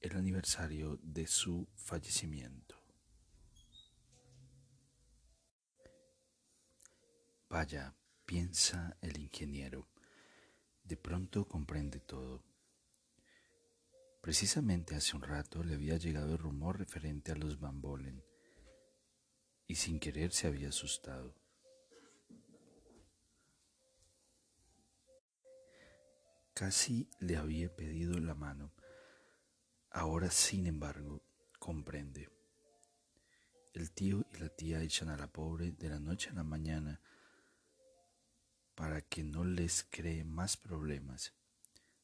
El aniversario de su fallecimiento. Vaya, piensa el ingeniero, de pronto comprende todo. Precisamente hace un rato le había llegado el rumor referente a los bambolen y sin querer se había asustado. Casi le había pedido la mano Ahora, sin embargo, comprende. El tío y la tía echan a la pobre de la noche a la mañana para que no les cree más problemas.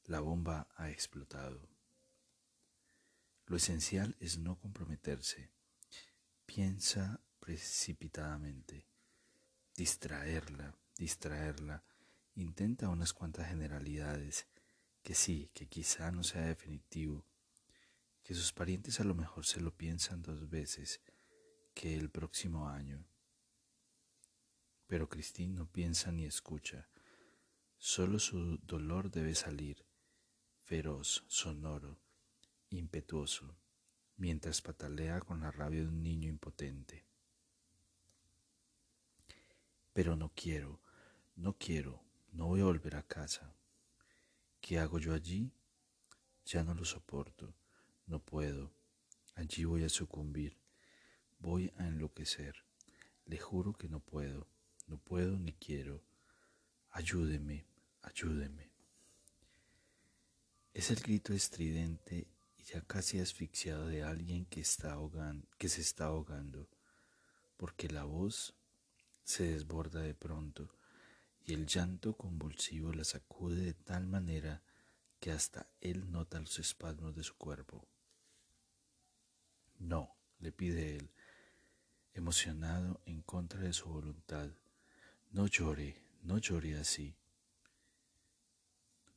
La bomba ha explotado. Lo esencial es no comprometerse. Piensa precipitadamente. Distraerla, distraerla. Intenta unas cuantas generalidades que sí, que quizá no sea definitivo, que sus parientes a lo mejor se lo piensan dos veces que el próximo año. Pero Cristín no piensa ni escucha, solo su dolor debe salir, feroz, sonoro, impetuoso, mientras patalea con la rabia de un niño impotente. Pero no quiero, no quiero, no voy a volver a casa. ¿Qué hago yo allí? Ya no lo soporto. No puedo. Allí voy a sucumbir. Voy a enloquecer. Le juro que no puedo. No puedo ni quiero. Ayúdeme, ayúdeme. Es el grito estridente y ya casi asfixiado de alguien que, está que se está ahogando, porque la voz se desborda de pronto el llanto convulsivo la sacude de tal manera que hasta él nota los espasmos de su cuerpo. No, le pide él, emocionado en contra de su voluntad. No llore, no llore así.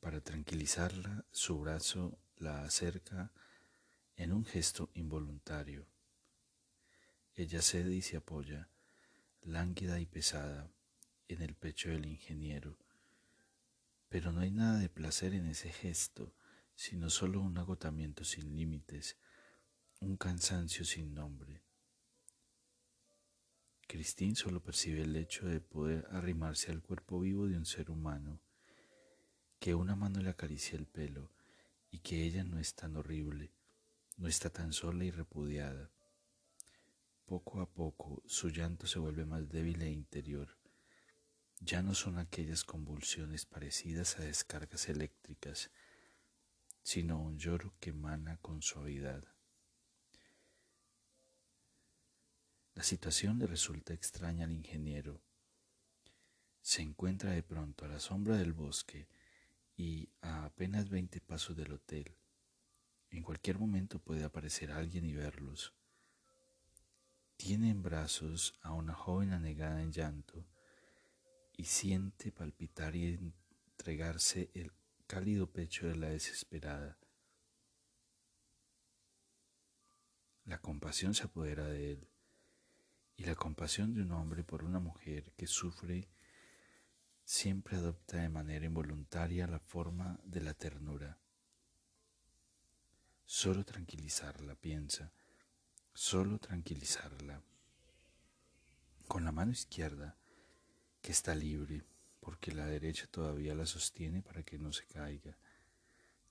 Para tranquilizarla, su brazo la acerca en un gesto involuntario. Ella cede y se apoya, lánguida y pesada, en el pecho del ingeniero. Pero no hay nada de placer en ese gesto, sino solo un agotamiento sin límites, un cansancio sin nombre. Christine solo percibe el hecho de poder arrimarse al cuerpo vivo de un ser humano, que una mano le acaricia el pelo y que ella no es tan horrible, no está tan sola y repudiada. Poco a poco su llanto se vuelve más débil e interior. Ya no son aquellas convulsiones parecidas a descargas eléctricas, sino un lloro que emana con suavidad. La situación le resulta extraña al ingeniero. Se encuentra de pronto a la sombra del bosque y a apenas veinte pasos del hotel. En cualquier momento puede aparecer alguien y verlos. Tiene en brazos a una joven anegada en llanto y siente palpitar y entregarse el cálido pecho de la desesperada. La compasión se apodera de él y la compasión de un hombre por una mujer que sufre siempre adopta de manera involuntaria la forma de la ternura. Solo tranquilizarla, piensa, solo tranquilizarla. Con la mano izquierda, que está libre, porque la derecha todavía la sostiene para que no se caiga,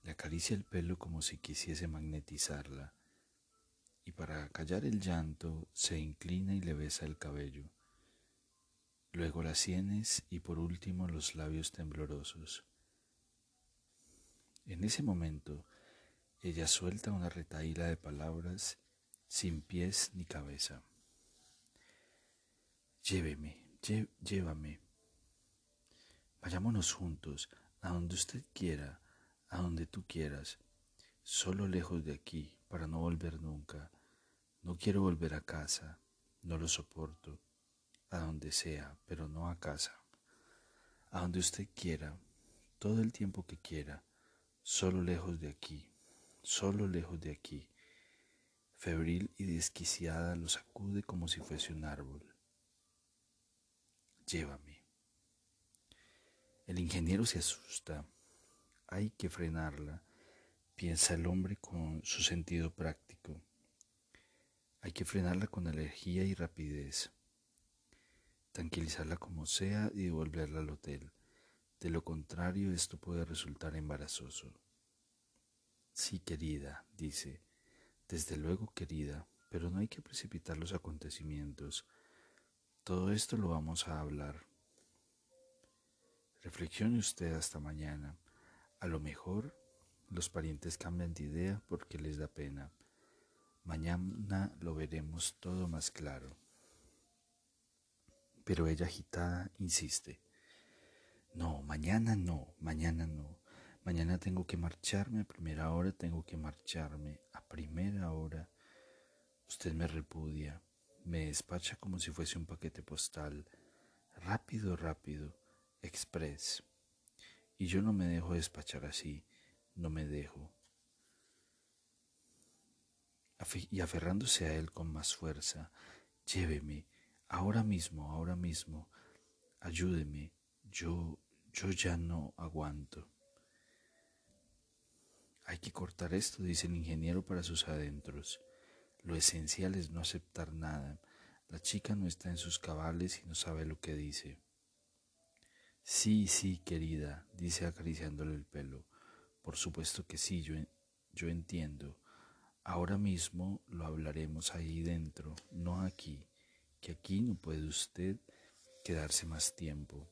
le acaricia el pelo como si quisiese magnetizarla y para callar el llanto se inclina y le besa el cabello, luego las sienes y por último los labios temblorosos. En ese momento, ella suelta una retaíla de palabras sin pies ni cabeza. Lléveme, llévame. Vayámonos juntos, a donde usted quiera, a donde tú quieras, solo lejos de aquí, para no volver nunca. No quiero volver a casa, no lo soporto, a donde sea, pero no a casa. A donde usted quiera, todo el tiempo que quiera, solo lejos de aquí, solo lejos de aquí. Febril y desquiciada lo sacude como si fuese un árbol. Llévame. El ingeniero se asusta. Hay que frenarla, piensa el hombre con su sentido práctico. Hay que frenarla con energía y rapidez. Tranquilizarla como sea y devolverla al hotel. De lo contrario, esto puede resultar embarazoso. Sí, querida, dice. Desde luego, querida, pero no hay que precipitar los acontecimientos. Todo esto lo vamos a hablar. Reflexione usted hasta mañana. A lo mejor los parientes cambian de idea porque les da pena. Mañana lo veremos todo más claro. Pero ella agitada insiste. No, mañana no, mañana no. Mañana tengo que marcharme, a primera hora tengo que marcharme, a primera hora. Usted me repudia, me despacha como si fuese un paquete postal. Rápido, rápido express. Y yo no me dejo despachar así, no me dejo. Y aferrándose a él con más fuerza, lléveme, ahora mismo, ahora mismo, ayúdeme, yo, yo ya no aguanto. Hay que cortar esto, dice el ingeniero para sus adentros. Lo esencial es no aceptar nada. La chica no está en sus cabales y no sabe lo que dice. Sí, sí, querida, dice acariciándole el pelo. Por supuesto que sí, yo, yo entiendo. Ahora mismo lo hablaremos ahí dentro, no aquí, que aquí no puede usted quedarse más tiempo.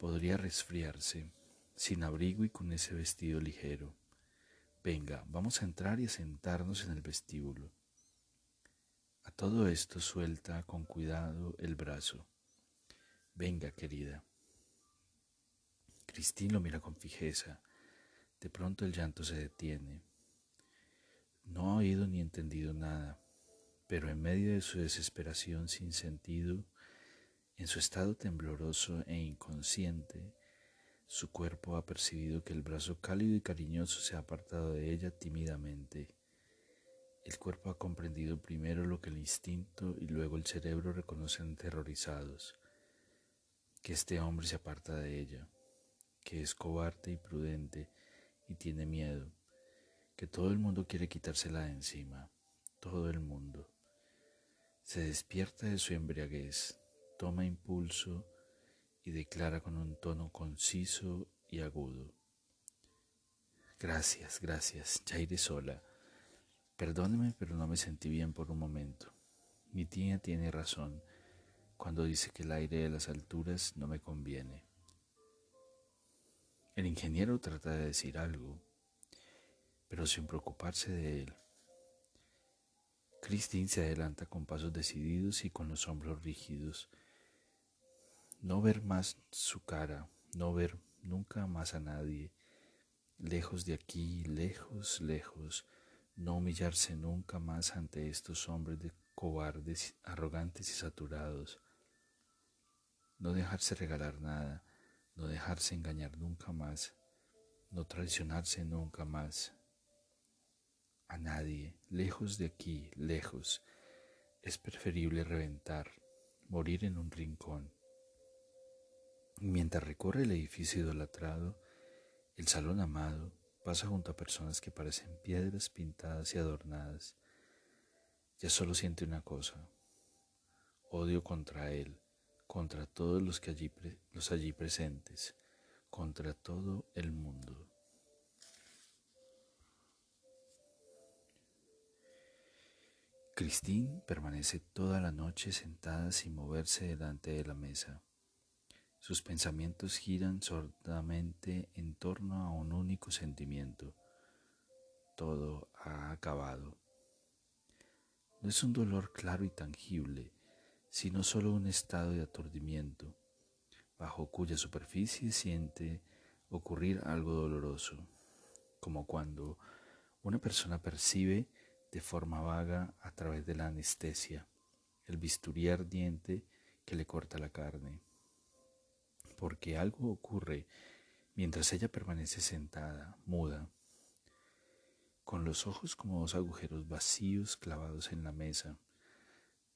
Podría resfriarse, sin abrigo y con ese vestido ligero. Venga, vamos a entrar y a sentarnos en el vestíbulo. A todo esto suelta con cuidado el brazo. Venga, querida. Cristín lo mira con fijeza. De pronto el llanto se detiene. No ha oído ni entendido nada, pero en medio de su desesperación sin sentido, en su estado tembloroso e inconsciente, su cuerpo ha percibido que el brazo cálido y cariñoso se ha apartado de ella tímidamente. El cuerpo ha comprendido primero lo que el instinto y luego el cerebro reconocen terrorizados, que este hombre se aparta de ella que es cobarde y prudente y tiene miedo, que todo el mundo quiere quitársela de encima, todo el mundo. Se despierta de su embriaguez, toma impulso y declara con un tono conciso y agudo. Gracias, gracias, ya iré sola. Perdóneme, pero no me sentí bien por un momento. Mi tía tiene razón cuando dice que el aire de las alturas no me conviene. El ingeniero trata de decir algo, pero sin preocuparse de él. Christine se adelanta con pasos decididos y con los hombros rígidos. No ver más su cara, no ver nunca más a nadie, lejos de aquí, lejos, lejos, no humillarse nunca más ante estos hombres de cobardes, arrogantes y saturados, no dejarse regalar nada, no dejarse engañar nunca más, no traicionarse nunca más. A nadie, lejos de aquí, lejos, es preferible reventar, morir en un rincón. Mientras recorre el edificio idolatrado, el salón amado pasa junto a personas que parecen piedras pintadas y adornadas. Ya solo siente una cosa, odio contra él, contra todos los, que allí, los allí presentes, contra todo el mundo. Christine permanece toda la noche sentada sin moverse delante de la mesa. Sus pensamientos giran sordamente en torno a un único sentimiento. Todo ha acabado. No es un dolor claro y tangible, sino solo un estado de aturdimiento, bajo cuya superficie siente ocurrir algo doloroso, como cuando una persona percibe de forma vaga a través de la anestesia el bisturí ardiente que le corta la carne, porque algo ocurre mientras ella permanece sentada, muda, con los ojos como dos agujeros vacíos clavados en la mesa,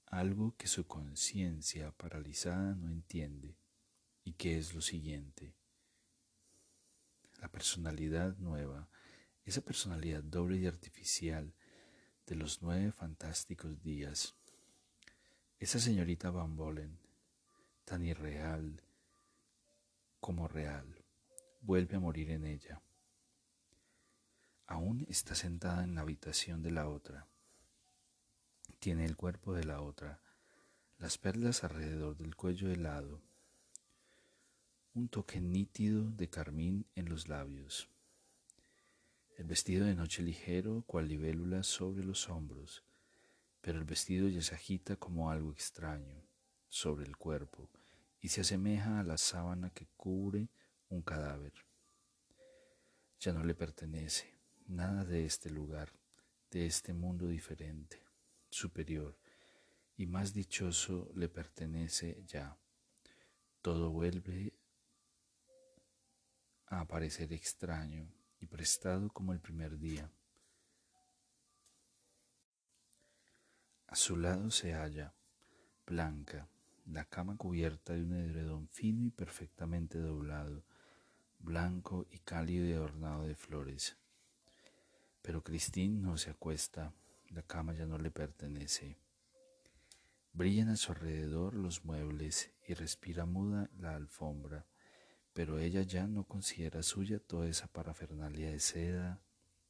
algo que su conciencia paralizada no entiende y que es lo siguiente. La personalidad nueva, esa personalidad doble y artificial de los nueve fantásticos días, esa señorita Van Bolen, tan irreal como real, vuelve a morir en ella. Aún está sentada en la habitación de la otra. Tiene el cuerpo de la otra, las perlas alrededor del cuello helado, un toque nítido de carmín en los labios. El vestido de noche ligero, cual libélula sobre los hombros, pero el vestido ya se agita como algo extraño sobre el cuerpo y se asemeja a la sábana que cubre un cadáver. Ya no le pertenece nada de este lugar, de este mundo diferente, superior y más dichoso le pertenece ya. Todo vuelve a aparecer extraño y prestado como el primer día. A su lado se halla, blanca, la cama cubierta de un edredón fino y perfectamente doblado, blanco y cálido y adornado de flores. Pero Christine no se acuesta, la cama ya no le pertenece. Brillan a su alrededor los muebles y respira muda la alfombra pero ella ya no considera suya toda esa parafernalia de seda,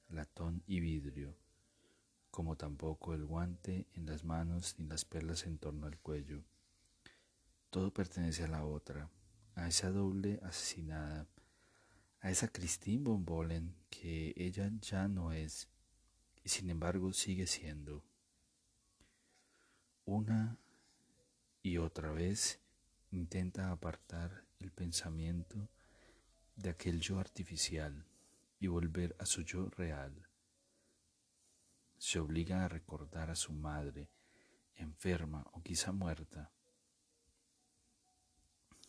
latón y vidrio, como tampoco el guante en las manos ni las perlas en torno al cuello. Todo pertenece a la otra, a esa doble asesinada, a esa Christine von Bohlen que ella ya no es y sin embargo sigue siendo. Una y otra vez intenta apartar el pensamiento de aquel yo artificial y volver a su yo real. Se obliga a recordar a su madre, enferma o quizá muerta,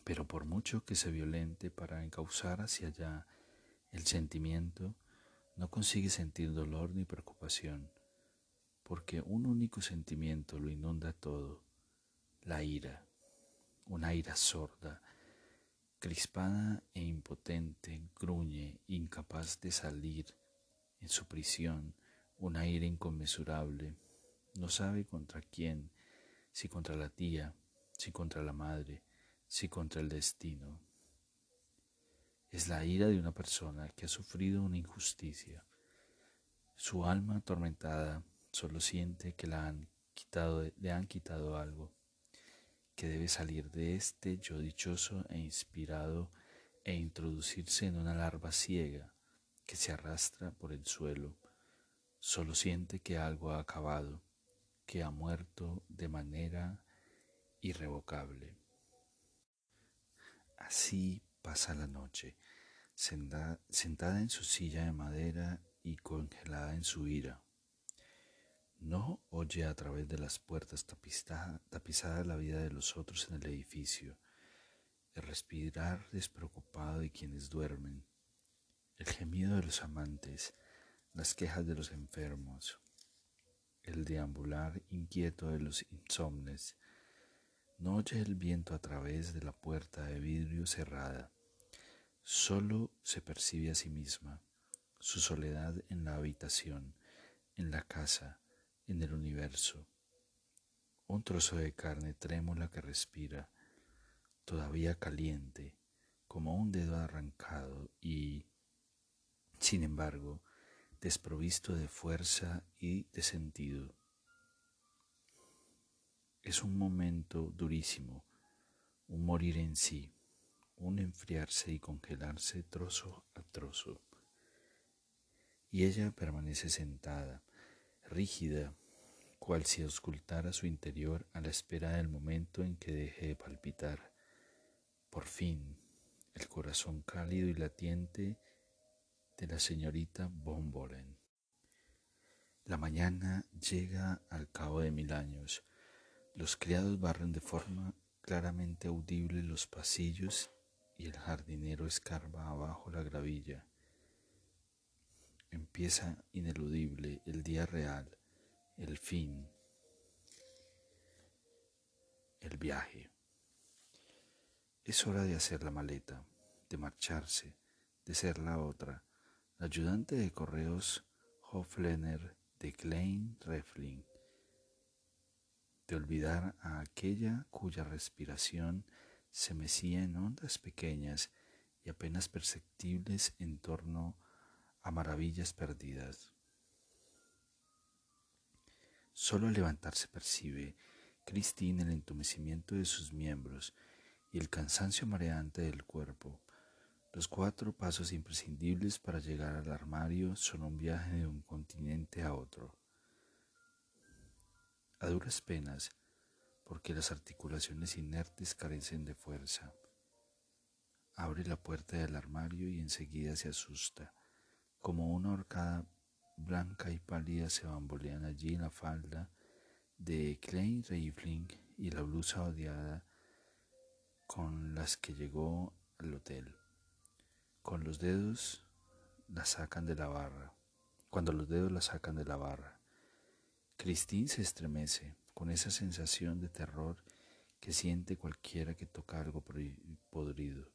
pero por mucho que se violente para encauzar hacia allá el sentimiento, no consigue sentir dolor ni preocupación, porque un único sentimiento lo inunda todo, la ira, una ira sorda, Crispada e impotente, gruñe, incapaz de salir en su prisión, un aire inconmensurable. No sabe contra quién, si contra la tía, si contra la madre, si contra el destino. Es la ira de una persona que ha sufrido una injusticia. Su alma atormentada solo siente que han quitado, le han quitado algo que debe salir de este yo dichoso e inspirado e introducirse en una larva ciega que se arrastra por el suelo. Solo siente que algo ha acabado, que ha muerto de manera irrevocable. Así pasa la noche, sentada en su silla de madera y congelada en su ira. No oye a través de las puertas tapizadas la vida de los otros en el edificio, el respirar despreocupado de quienes duermen, el gemido de los amantes, las quejas de los enfermos, el deambular inquieto de los insomnes. No oye el viento a través de la puerta de vidrio cerrada. Solo se percibe a sí misma, su soledad en la habitación, en la casa, en el universo. Un trozo de carne trémula que respira, todavía caliente, como un dedo arrancado y, sin embargo, desprovisto de fuerza y de sentido. Es un momento durísimo, un morir en sí, un enfriarse y congelarse trozo a trozo. Y ella permanece sentada, rígida, cual si auscultara su interior a la espera del momento en que deje de palpitar. Por fin, el corazón cálido y latiente de la señorita Bombolen. La mañana llega al cabo de mil años. Los criados barren de forma claramente audible los pasillos y el jardinero escarba abajo la gravilla. Empieza ineludible el día real, el fin, el viaje. Es hora de hacer la maleta, de marcharse, de ser la otra, la ayudante de correos Hoflener de Klein Refling, de olvidar a aquella cuya respiración se mecía en ondas pequeñas y apenas perceptibles en torno a maravillas perdidas. Solo al levantarse percibe Christine el entumecimiento de sus miembros y el cansancio mareante del cuerpo. Los cuatro pasos imprescindibles para llegar al armario son un viaje de un continente a otro. A duras penas, porque las articulaciones inertes carecen de fuerza. Abre la puerta del armario y enseguida se asusta, como una horcada blanca y pálida se bambolean allí la falda de Klein Reifling y la blusa odiada con las que llegó al hotel. Con los dedos la sacan de la barra. Cuando los dedos la sacan de la barra. Christine se estremece con esa sensación de terror que siente cualquiera que toca algo podrido.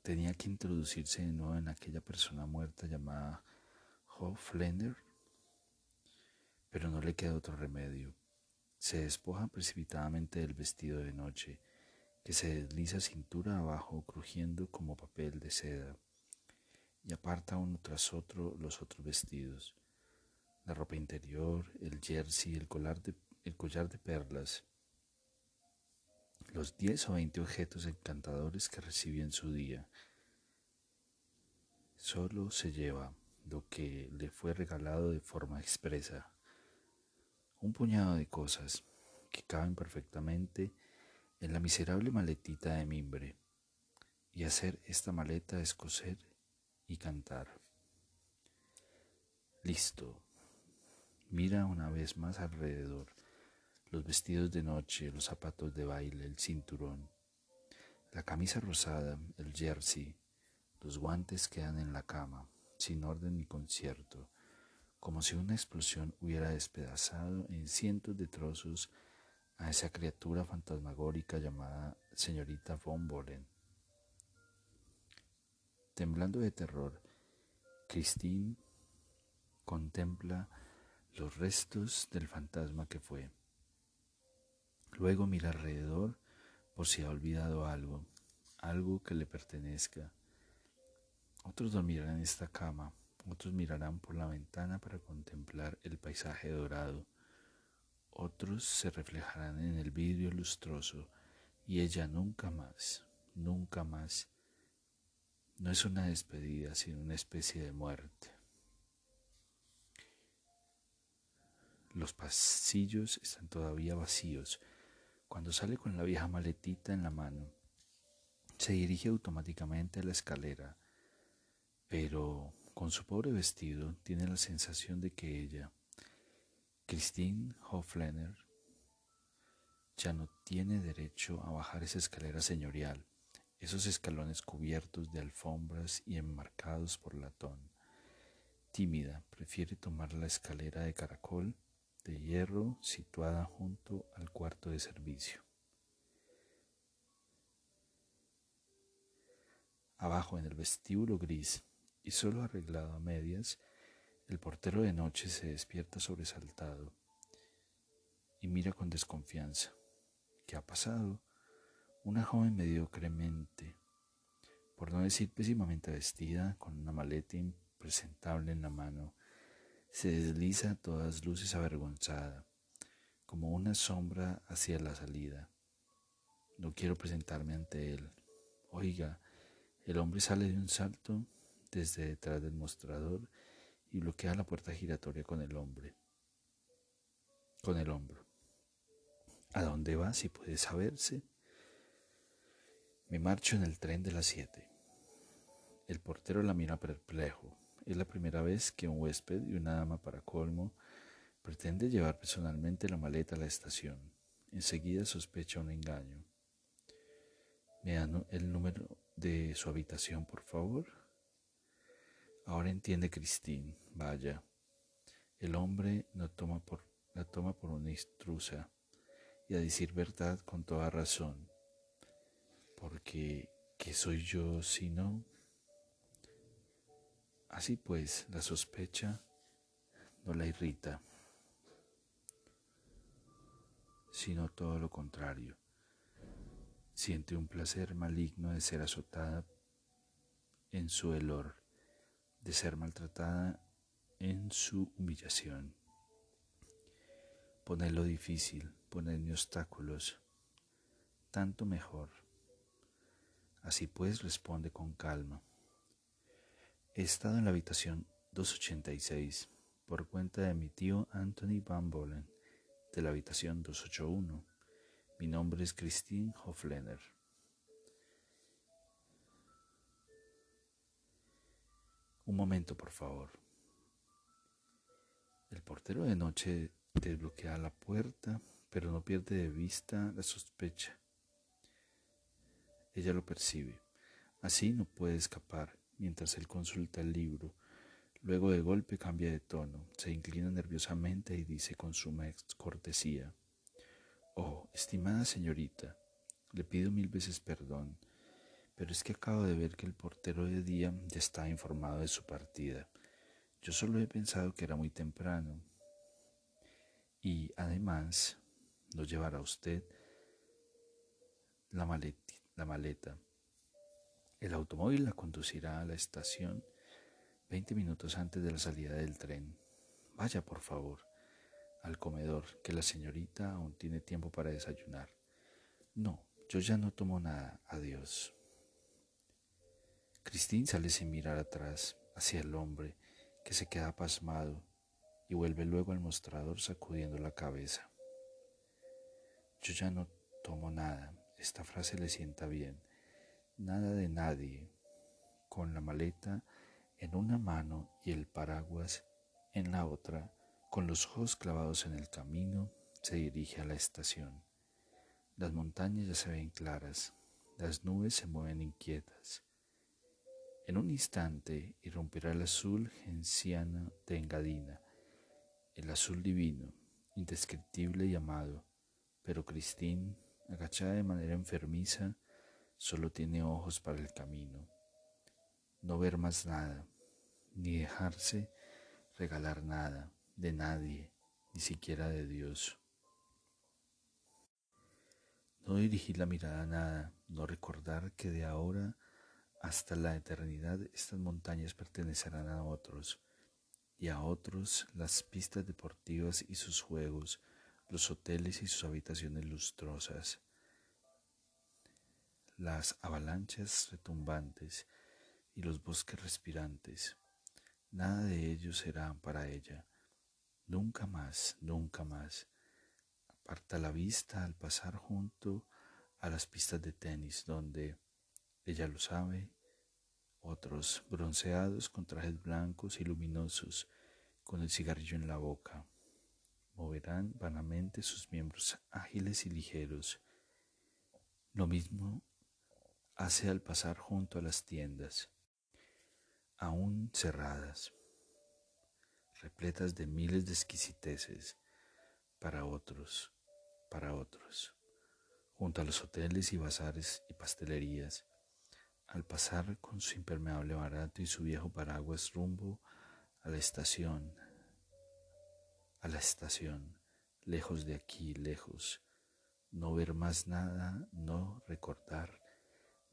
Tenía que introducirse de nuevo en aquella persona muerta llamada Hofländer, pero no le queda otro remedio. Se despoja precipitadamente del vestido de noche, que se desliza cintura abajo crujiendo como papel de seda, y aparta uno tras otro los otros vestidos, la ropa interior, el jersey, el collar de, el collar de perlas, los diez o veinte objetos encantadores que recibió en su día. Solo se lleva lo que le fue regalado de forma expresa. Un puñado de cosas que caben perfectamente en la miserable maletita de mimbre. Y hacer esta maleta es coser y cantar. Listo. Mira una vez más alrededor. Los vestidos de noche, los zapatos de baile, el cinturón, la camisa rosada, el jersey, los guantes quedan en la cama sin orden ni concierto, como si una explosión hubiera despedazado en cientos de trozos a esa criatura fantasmagórica llamada señorita von Bolen. Temblando de terror, Christine contempla los restos del fantasma que fue. Luego mira alrededor por si ha olvidado algo, algo que le pertenezca, otros dormirán en esta cama, otros mirarán por la ventana para contemplar el paisaje dorado, otros se reflejarán en el vidrio lustroso y ella nunca más, nunca más. No es una despedida, sino una especie de muerte. Los pasillos están todavía vacíos. Cuando sale con la vieja maletita en la mano, se dirige automáticamente a la escalera pero con su pobre vestido tiene la sensación de que ella, Christine Hoflener, ya no tiene derecho a bajar esa escalera señorial, esos escalones cubiertos de alfombras y enmarcados por latón. Tímida, prefiere tomar la escalera de caracol de hierro situada junto al cuarto de servicio. Abajo en el vestíbulo gris y solo arreglado a medias, el portero de noche se despierta sobresaltado y mira con desconfianza. ¿Qué ha pasado? Una joven mediocremente, por no decir pésimamente vestida, con una maleta impresentable en la mano, se desliza a todas luces avergonzada, como una sombra hacia la salida. No quiero presentarme ante él, Oiga, el hombre sale de un salto desde detrás del mostrador y bloquea la puerta giratoria con el hombre. Con el hombro. ¿A dónde va si puede saberse? Me marcho en el tren de las siete. El portero la mira perplejo. Es la primera vez que un huésped y una dama para colmo pretende llevar personalmente la maleta a la estación. Enseguida sospecha un engaño. ¿Me dan el número de su habitación, por favor? Ahora entiende Christine. Vaya. El hombre toma por, la toma por una intrusa y a decir verdad con toda razón. Porque, ¿qué soy yo si no? Así pues, la sospecha no la irrita, sino todo lo contrario. Siente un placer maligno de ser azotada en su elor, de ser maltratada en su humillación. Ponerlo difícil, ponerme obstáculos, tanto mejor. Así pues responde con calma. He estado en la habitación 286 por cuenta de mi tío Anthony Van Bolen de la habitación 281. Mi nombre es Christine Hoflener. Un momento, por favor. El portero de noche desbloquea la puerta, pero no pierde de vista la sospecha. Ella lo percibe. Así no puede escapar mientras él consulta el libro. Luego de golpe cambia de tono, se inclina nerviosamente y dice con suma cortesía, Oh, estimada señorita, le pido mil veces perdón, pero es que acabo de ver que el portero de día ya está informado de su partida. Yo solo he pensado que era muy temprano. Y además, no llevará usted la maleta. La maleta. El automóvil la conducirá a la estación 20 minutos antes de la salida del tren. Vaya, por favor, al comedor, que la señorita aún tiene tiempo para desayunar. No, yo ya no tomo nada. Adiós. Cristín sale sin mirar atrás, hacia el hombre, que se queda pasmado, y vuelve luego al mostrador sacudiendo la cabeza. Yo ya no tomo nada. Esta frase le sienta bien nada de nadie, con la maleta en una mano y el paraguas en la otra, con los ojos clavados en el camino, se dirige a la estación. Las montañas ya se ven claras, las nubes se mueven inquietas. En un instante irrumpirá el azul genciano de Engadina, el azul divino, indescriptible y amado, pero Cristín, agachada de manera enfermiza, solo tiene ojos para el camino, no ver más nada, ni dejarse regalar nada de nadie, ni siquiera de Dios. No dirigir la mirada a nada, no recordar que de ahora hasta la eternidad estas montañas pertenecerán a otros, y a otros las pistas deportivas y sus juegos, los hoteles y sus habitaciones lustrosas las avalanchas retumbantes y los bosques respirantes. Nada de ello será para ella. Nunca más, nunca más. Aparta la vista al pasar junto a las pistas de tenis donde, ella lo sabe, otros bronceados con trajes blancos y luminosos, con el cigarrillo en la boca, moverán vanamente sus miembros ágiles y ligeros. Lo mismo hace al pasar junto a las tiendas, aún cerradas, repletas de miles de exquisiteces para otros, para otros, junto a los hoteles y bazares y pastelerías, al pasar con su impermeable barato y su viejo paraguas rumbo a la estación, a la estación, lejos de aquí, lejos, no ver más nada, no recordar